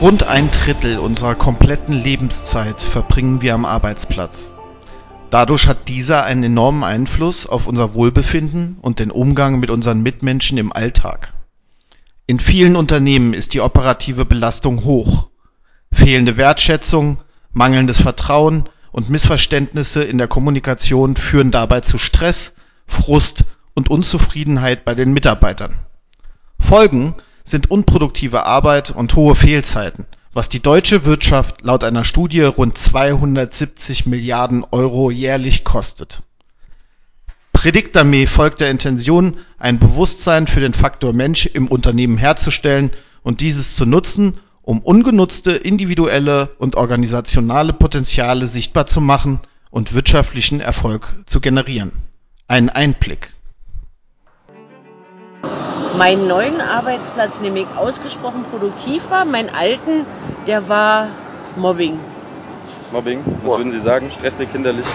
Rund ein Drittel unserer kompletten Lebenszeit verbringen wir am Arbeitsplatz. Dadurch hat dieser einen enormen Einfluss auf unser Wohlbefinden und den Umgang mit unseren Mitmenschen im Alltag. In vielen Unternehmen ist die operative Belastung hoch. Fehlende Wertschätzung, mangelndes Vertrauen und Missverständnisse in der Kommunikation führen dabei zu Stress, Frust und Unzufriedenheit bei den Mitarbeitern. Folgen sind unproduktive Arbeit und hohe Fehlzeiten, was die deutsche Wirtschaft laut einer Studie rund 270 Milliarden Euro jährlich kostet. Predictame folgt der Intention, ein Bewusstsein für den Faktor Mensch im Unternehmen herzustellen und dieses zu nutzen, um ungenutzte individuelle und organisationale Potenziale sichtbar zu machen und wirtschaftlichen Erfolg zu generieren. Ein Einblick meinen neuen Arbeitsplatz nämlich ausgesprochen produktiv war. Meinen alten, der war Mobbing. Mobbing? Was würden Sie sagen? Stressig, kinderlich?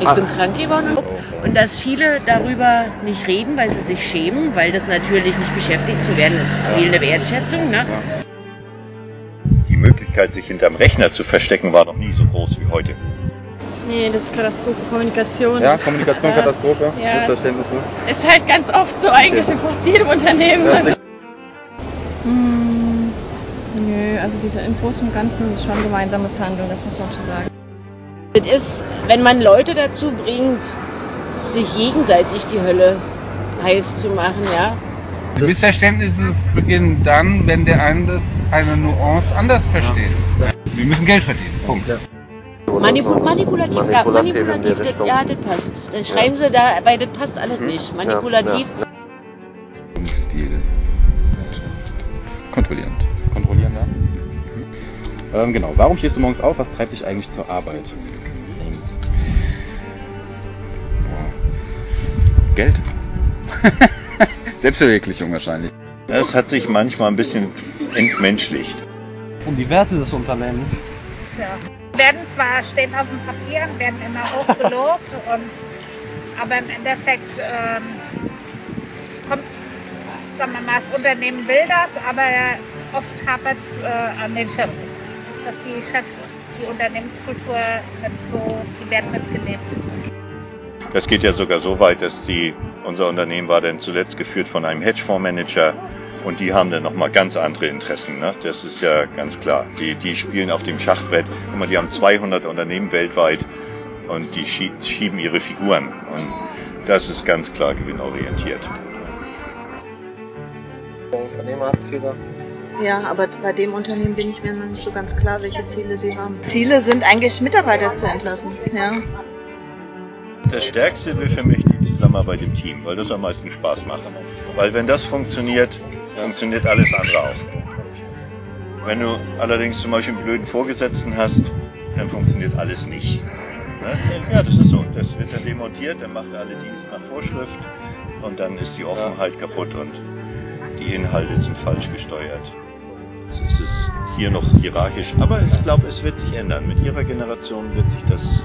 Ich bin krank geworden und dass viele darüber nicht reden, weil sie sich schämen, weil das natürlich nicht beschäftigt zu werden ist. Fehlende Wertschätzung. Ne? Die Möglichkeit, sich hinterm Rechner zu verstecken, war noch nie so groß wie heute. Nee, das ist Katastrophe. Kommunikation. Ja, Kommunikation, Katastrophe. Ja, Missverständnisse. Ist halt ganz oft so eigentlich in fast jedem Unternehmen. Ja, Hm, nö, also diese im Großen und Ganzen ist schon gemeinsames Handeln, das muss man schon sagen. Das ist, wenn man Leute dazu bringt, sich gegenseitig die Hölle heiß zu machen, ja. Die Missverständnisse beginnen dann, wenn der eine das eine Nuance anders versteht. Wir müssen Geld verdienen. Punkt. Manipul manipulativ, ja, manipulativ, das, ja, das passt. Dann schreiben sie da, weil das passt alles nicht. Manipulativ. Stil. Kontrollierend. Kontrollieren, ja? Ähm, genau. Warum stehst du morgens auf? Was treibt dich eigentlich zur Arbeit? Geld. Selbstverwirklichung wahrscheinlich. Es hat sich manchmal ein bisschen entmenschlicht. um die Werte des Unternehmens. Werden zwar stehen auf dem Papier und werden immer hoch gelobt, und, aber im Endeffekt ähm, kommt sagen wir mal, das Unternehmen will das, aber oft hapert es äh, an den Chefs, dass die Chefs die Unternehmenskultur nicht so, die werden nicht gelebt. Das geht ja sogar so weit, dass die, unser Unternehmen war dann zuletzt geführt von einem Hedgefondsmanager und die haben dann nochmal ganz andere Interessen. Ne? Das ist ja ganz klar. Die, die spielen auf dem Schachbrett. Guck mal, die haben 200 Unternehmen weltweit und die schie- schieben ihre Figuren. Und das ist ganz klar gewinnorientiert. Ja, aber bei dem Unternehmen bin ich mir noch nicht so ganz klar, welche Ziele sie haben. Ziele sind eigentlich Mitarbeiter zu entlassen. Ja. Das Stärkste wäre für mich die Zusammenarbeit im Team, weil das am meisten Spaß macht. Weil wenn das funktioniert, funktioniert alles andere auch. Wenn du allerdings zum Beispiel einen blöden Vorgesetzten hast, dann funktioniert alles nicht. Ne? Ja, das ist so. Das wird dann demontiert, dann macht er alle Dienst nach Vorschrift und dann ist die Offenheit kaputt und die Inhalte sind falsch gesteuert. Es ist hier noch hierarchisch, aber ich glaube, es wird sich ändern. Mit Ihrer Generation wird sich das,